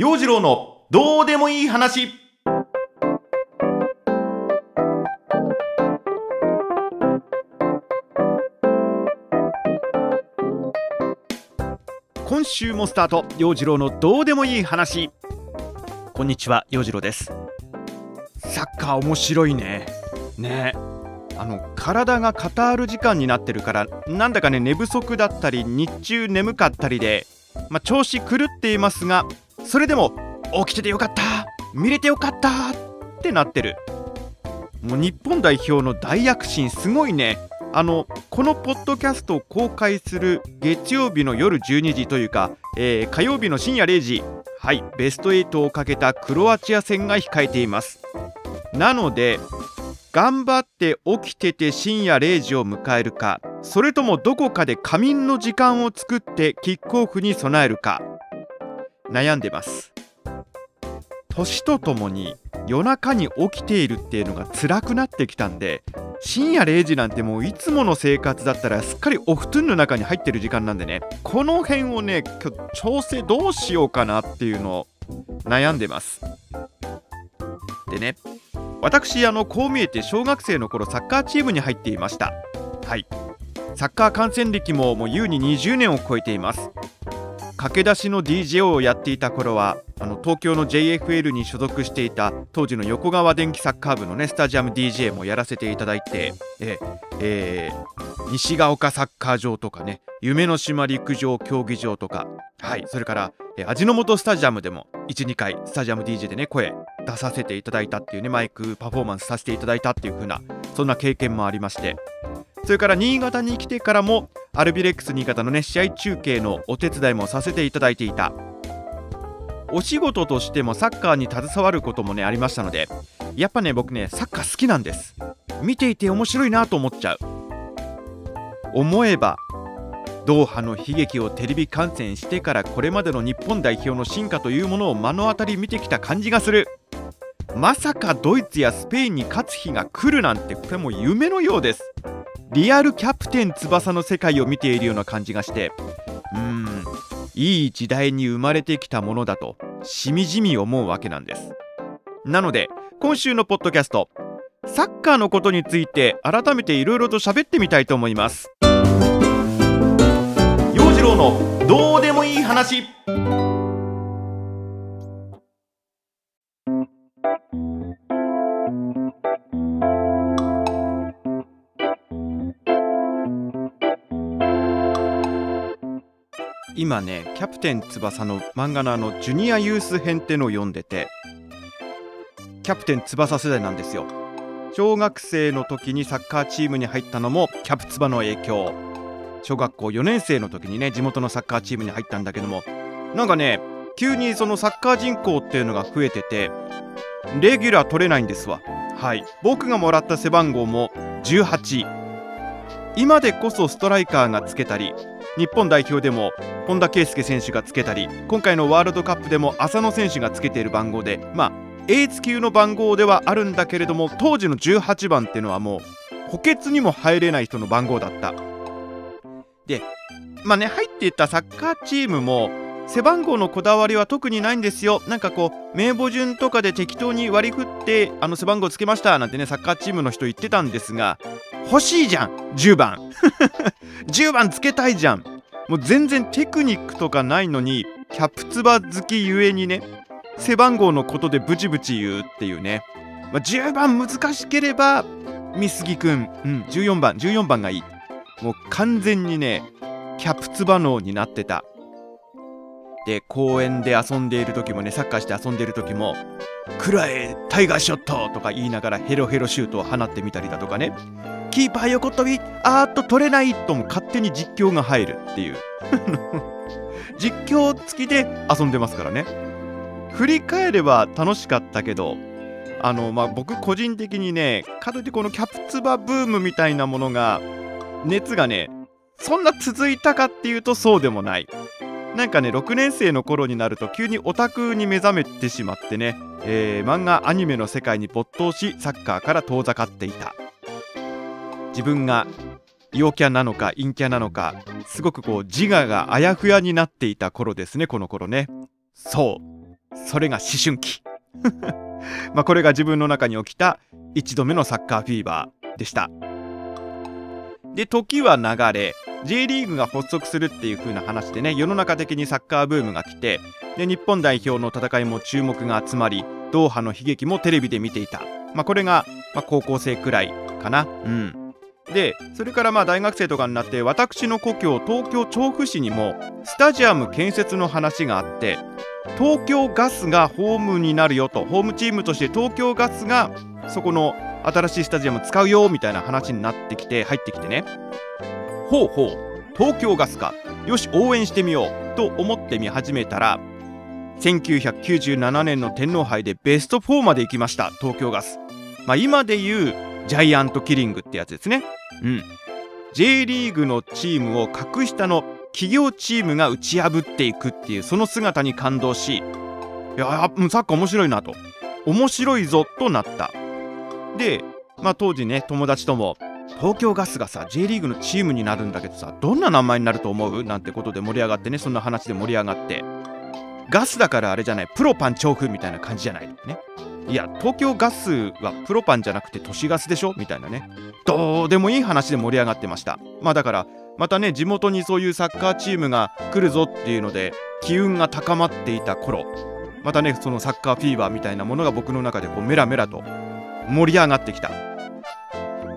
陽次郎のどうでもいい話。今週もスタート陽次郎のどうでもいい話。こんにちは陽次郎です。サッカー面白いね。ね。あの体がカタール時間になってるからなんだかね寝不足だったり日中眠かったりで、まあ、調子狂っていますがそれでも起きててよかった見れてよかったってなってる。もう日本代表の大躍進すごいね。あのこのポッドキャストを公開する月曜日の夜12時というか、えー、火曜日の深夜0時。はいベスト8をかけたクロアチア戦が控えています。なので頑張って起きてて深夜0時を迎えるかそれともどこかで仮眠の時間を作ってキックオフに備えるか。悩んでます。年とともに夜中に起きているっていうのが辛くなってきたんで深夜0時なんてもういつもの生活だったらすっかりオフトゥンの中に入ってる時間なんでねこの辺をね調整どうしようかなっていうのを悩んでます。でね私あのこう見えて小学生の頃サッカーチームに入っていました。はい。サッカー観戦歴ももう優に20年を超えています。駆け出しの DJ をやっていた頃はあの東京の JFL に所属していた当時の横川電気サッカー部のねスタジアム DJ もやらせていただいてえ、えー、西が丘サッカー場とかね夢の島陸上競技場とかはいそれからえ味の素スタジアムでも12回スタジアム DJ でね声出させていただいたっていうねマイクパフォーマンスさせていただいたっていう風なそんな経験もありまして。それから新潟に来てからもアルビレックス新潟のね試合中継のお手伝いもさせていただいていた。お仕事としてもサッカーに携わることもねありましたのでやっぱね僕ねサッカー好きなんです。見ていて面白いなと思っちゃう。思えばドーハの悲劇をテレビ観戦してからこれまでの日本代表の進化というものを目の当たり見てきた感じがする。まさかドイツやスペインに勝つ日が来るなんてこれも夢のようです。リアルキャプテン翼の世界を見ているような感じがしてうーんいい時代に生まれてきたものだとしみじみ思うわけなんです。なので今週のポッドキャストサッカーのことについて改めていろいろと喋ってみたいと思います。陽次郎のどうでもいい話。今ねキャプテン翼の漫画のあのジュニアユース編ってのを読んでてキャプテン翼世代なんですよ。小学生の時にサッカーチームに入ったのもキャプツバの影響。小学校4年生の時にね地元のサッカーチームに入ったんだけどもなんかね急にそのサッカー人口っていうのが増えててレギュラー取れないんですわ。はい。僕がもらった背番号も18今でこそストライカーがつけたり日本代表でも本田圭佑選手がつけたり今回のワールドカップでも浅野選手がつけている番号でまあエース級の番号ではあるんだけれども当時の18番っていうのはもう補欠にも入れない人の番号だった。でまあね入っていったサッカーチームも背番号のこだわりは特にないんですよ。なんかこう名簿順とかで適当に割り振ってあの背番号つけましたなんてねサッカーチームの人言ってたんですが欲しいじゃん10番。10番つけたいじゃん。もう全然テクニックとかないのにキャプツバ好きゆえにね背番号のことでブチブチ言うっていうね、まあ、10番難しければ美杉くん、うん、14番14番がいい。もう完全にねキャプツバ脳になってた。で公園で遊んでいる時もねサッカーして遊んでいる時も「くらえタイガーショット!」とか言いながらヘロヘロシュートを放ってみたりだとかね。キーパー横跳びあーっと取れないとも勝手に実況が入るっていう。実況付きで遊んでますからね。振り返れば楽しかったけどあのまあ僕個人的にねかといってこのキャプツバブームみたいなものが熱がねそんな続いたかっていうとそうでもない。なんかね6年生の頃になると急にオタクに目覚めてしまってね、えー、漫画アニメの世界に没頭しサッカーから遠ざかっていた。自分が陽キャなのか陰キャなのかすごくこう自我があやふやになっていた頃ですねこの頃ね。そう。それが思春期。まあこれが自分の中に起きた1度目のサッカーフィーバーでした。で時は流れ J リーグが発足するっていう風な話でね世の中的にサッカーブームが来てで日本代表の戦いも注目が集まりドーハの悲劇もテレビで見ていた、まあ、これが、まあ、高校生くらいかな。うん。でそれからまあ大学生とかになって私の故郷東京調布市にもスタジアム建設の話があって東京ガスがホームになるよとホームチームとして東京ガスがそこの新しいスタジアム使うよみたいな話になってきて入ってきてね。ほうほう。東京ガスか。よし応援してみよう。と思ってみ始めたら1997年の天皇杯でベスト4まで行きました東京ガス、まあ、今でいうジャイアントキリングってやつですね。うん。J リーグのチームを格下の企業チームが打ち破っていくっていうその姿に感動しいやサッカー面白いなと。面白いぞとなった。で、まあ、当時ね友達とも東京ガスがさ J リーグのチームになるんだけどさどんな名前になると思う？なんてことで盛り上がってねそんな話で盛り上がって。ガスだからあれじゃないプロパン調布みたいな感じじゃないね。いや東京ガスはプロパンじゃなくて都市ガスでしょ？みたいなね。どうでもいい話で盛り上がってました。まあだからまたね地元にそういうサッカーチームが来るぞっていうので機運が高まっていた頃。またねそのサッカーフィーバーみたいなものが僕の中でこうメラメラと盛り上がってきた。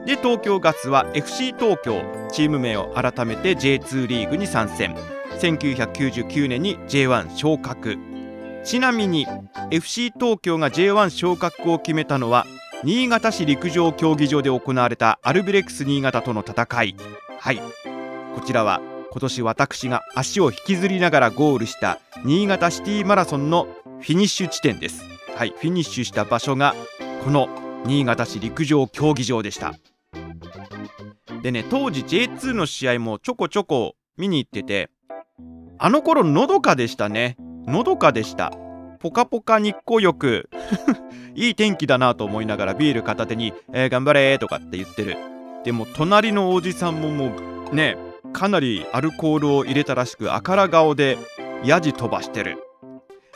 で東京ガスは FC 東京チーム名を改めて J2 リーグに参戦。1999年に J1 昇格。ちなみに FC 東京が J1 昇格を決めたのは新潟市陸上競技場で行われたアルビレックス新潟との戦い。はい。こちらは今年私が足を引きずりながらゴールした新潟シティマラソンのフィニッシュ地点です。はい。フィニッシュした場所がこの新潟市陸上競技場でした。でね当時 J2 の試合もちょこちょこ見に行っててあの頃のどかでしたね。のどかでした。ポカポカ日光浴。いい天気だなと思いながらビール片手に、えー、頑張れとかって言ってる。でも隣のおじさんももうねかなりアルコールを入れたらしくあから顔でヤジ飛ばしてる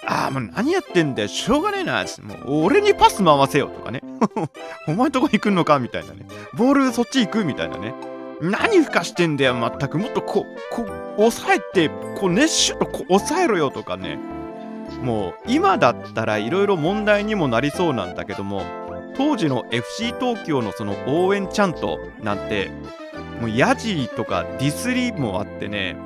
ああもう何やってんだよ。しょうがねえな。もう俺にパス回せよとかね お前んとこに来んのか？みたいなねボールそっち行く？みたいなね何ふかしてんだよ。全く。もっとこうこう抑えてこう熱シュとこう抑えろよとかね。もう今だったらいろいろ問題にもなりそうなんだけども当時の FC 東京のその応援チャントなんてもうヤジとかディスリーもあってね、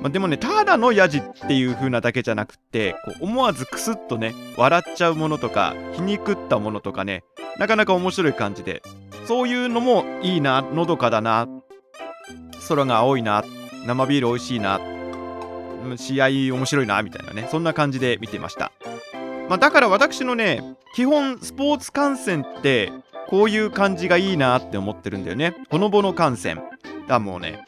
まあ、でもねただのヤジっていう風なだけじゃなくってこう思わずクスッとね笑っちゃうものとか皮肉ったものとかねなかなか面白い感じで。そういうのもいいなのどかだな。空が青いな。っ生ビール美味しいな。試合面白いなみたいなね。そんな感じで見てました、まあ、だから私のね基本スポーツ観戦ってこういう感じがいいなって思ってるんだよね。ほのぼの観戦。だもうね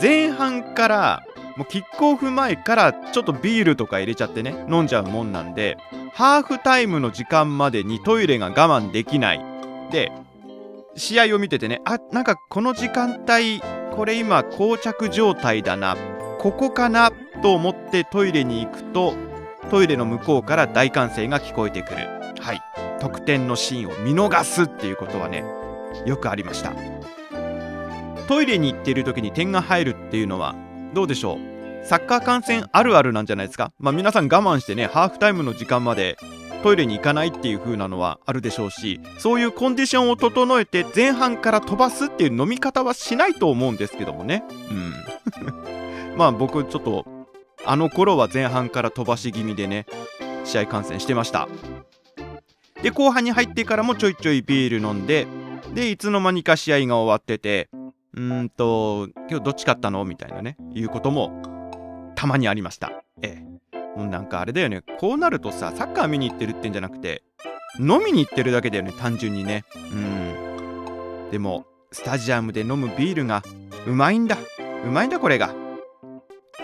前半からもうキックオフ前からちょっとビールとか入れちゃってね飲んじゃうもんなんでハーフタイムの時間までにトイレが我慢できない。で試合を見ててねあなんかこの時間帯これ今膠着状態だなここかなと思ってトイレに行くとトイレの向こうから大歓声が聞こえてくる。はい。得点のシーンを見逃すっていうことはねよくありました。トイレに行っている時に点が入るっていうのはどうでしょう？サッカー観戦あるあるなんじゃないですか？まあ皆さん我慢してねハーフタイムの時間までトイレに行かないっていう風なのはあるでしょうしそういうコンディションを整えて前半から飛ばすっていう飲み方はしないと思うんですけどもね。うん。まあ僕ちょっとあの頃は前半から飛ばし気味でね試合観戦してました。で後半に入ってからもちょいちょいビール飲んででいつの間にか試合が終わっててうんと今日どっち勝ったの？みたいなねいうこともたまにありました。ええ。もうなんかあれだよね。こうなるとさサッカー見に行ってるってんじゃなくて飲みに行ってるだけだよね単純にね。うん。でもスタジアムで飲むビールがうまいんだ。うまいんだこれが。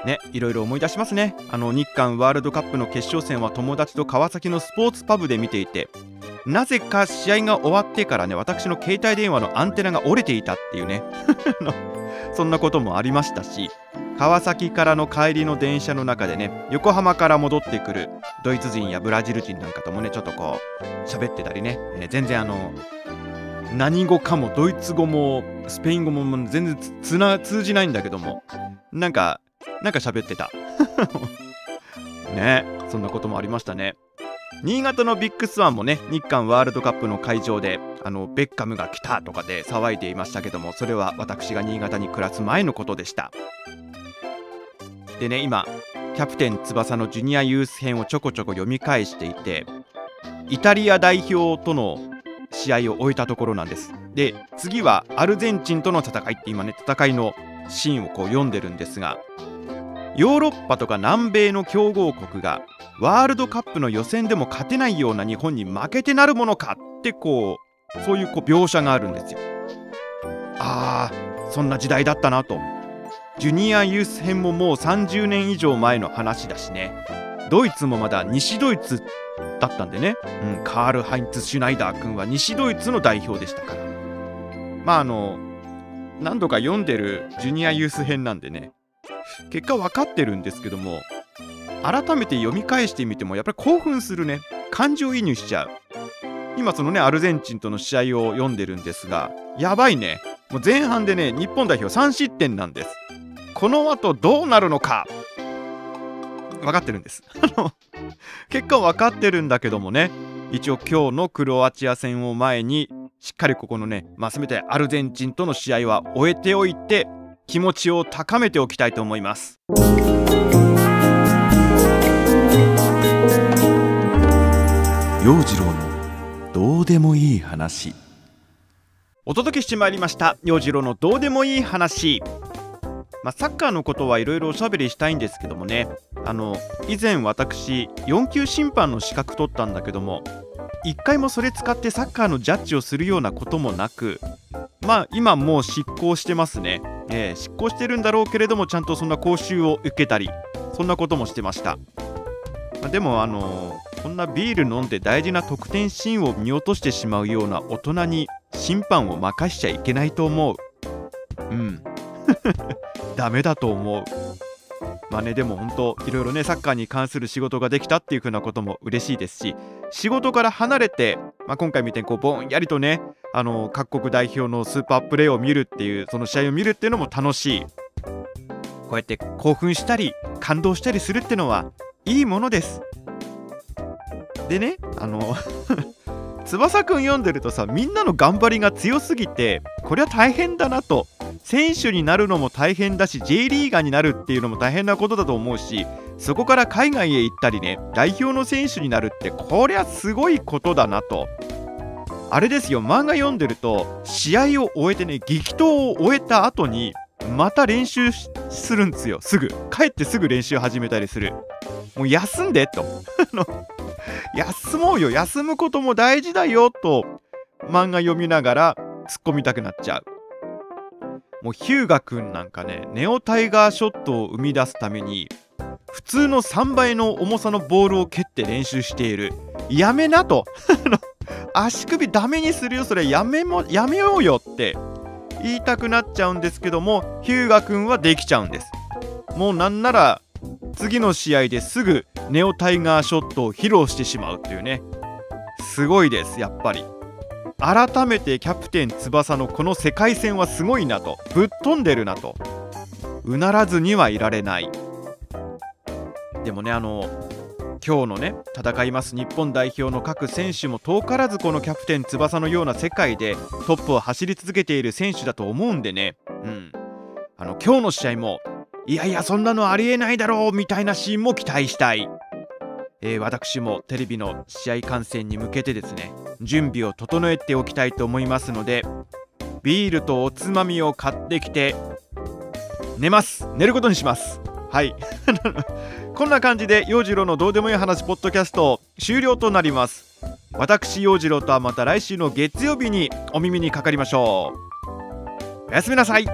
ねいろいろ思い出しますね。あの日韓ワールドカップの決勝戦は友達と川崎のスポーツパブで見ていてなぜか試合が終わってからね私の携帯電話のアンテナが折れていたっていうね。そんなこともありましたし。川崎からの帰りの電車の中でね横浜から戻ってくるドイツ人やブラジル人なんかともねちょっとこう喋ってたりね、えー、全然あの何語かもドイツ語もスペイン語も全然つな通じないんだけどもなんかなんか喋ってた。ねそんなこともありましたね。新潟のビッグスワンもね日韓ワールドカップの会場であのベッカムが来たとかで騒いでいましたけどもそれは私が新潟に暮らす前のことでした。でね今キャプテン翼のジュニアユース編をちょこちょこ読み返していてイタリア代表との試合を終えたところなんですで次はアルゼンチンとの戦いって今ね戦いのシーンをこう読んでるんですがヨーロッパとか南米の強豪国がワールドカップの予選でも勝てないような日本に負けてなるものかってこうそういうこう描写があるんですよ。あーそんな時代だったなと。ジュニアユース編ももう30年以上前の話だしね。ドイツもまだ西ドイツだったんでね、うん、カール・ハインツ・シュナイダー君は西ドイツの代表でしたから。まああの何度か読んでるジュニアユース編なんでね。結果分かってるんですけども改めて読み返してみてもやっぱり興奮するね。感情移入しちゃう。今そのねアルゼンチンとの試合を読んでるんですがやばいね。もう前半でね日本代表3失点なんです。この後どうなるのか。分かってるんです。結果分かってるんだけどもね一応今日のクロアチア戦を前にしっかりここのね、まあ、全てアルゼンチンとの試合は終えておいて気持ちを高めておきたいと思います。陽次郎のどうでもいい話。お届けしてまいりました。陽次郎のどうでもいい話まあ、サッカーのことはいろいろおしゃべりしたいんですけどもね。あの以前私4級審判の資格取ったんだけども一回もそれ使ってサッカーのジャッジをするようなこともなくまあ今もう執行してますね、えー、執行してるんだろうけれどもちゃんとそんな講習を受けたりそんなこともしてました、まあ、でもあのー、こんなビール飲んで大事な得点シーンを見落としてしまうような大人に審判を任しちゃいけないと思う。うん。ダメだと思う。まあねでも本当いろいろねサッカーに関する仕事ができたっていう風なことも嬉しいですし仕事から離れて、まあ、今回みたいにこうぼんやりとねあの各国代表のスーパープレーを見るっていうその試合を見るっていうのも楽しい。こうやって興奮したり感動したりするってのはいいものです。でねあの 翼くん読んでるとさみんなの頑張りが強すぎてこれは大変だなと選手になるのも大変だし J リーガーになるっていうのも大変なことだと思うしそこから海外へ行ったりね代表の選手になるってこりゃすごいことだなと。あれですよ漫画読んでると試合を終えてね激闘を終えた後にまた練習するんですよすぐ。帰ってすぐ練習始めたりする。もう休んでと。休もうよ。休むことも大事だよと漫画読みながら突っ込みたくなっちゃう。もうヒューガ君なんかねネオタイガーショットを生み出すために普通の3倍の重さのボールを蹴って練習している。やめなと。足首ダメにするよ。それやめもやめようよって。言いたくなっちゃうんですけどもヒューガ君はできちゃうんです。もうなんなら次の試合ですぐネオタイガーショットを披露してしまうっていうね。すごいですやっぱり。改めてキャプテン翼のこの世界戦はすごいなとぶっ飛んでるなと。うならずにはいられない。でもねあの今日のね戦います日本代表の各選手も遠からずこのキャプテン翼のような世界でトップを走り続けている選手だと思うんでね。うん。あの今日の試合もいやいやそんなのありえないだろうみたいなシーンも期待したいえー、私もテレビの試合観戦に向けてですね準備を整えておきたいと思いますのでビールとおつまみを買ってきて寝ます。寝ることにします。はい。こんな感じで陽次郎のどうでもいい話ポッドキャスト終了となります。私陽次郎とはまた来週の月曜日にお耳にかかりましょう。おやすみなさい。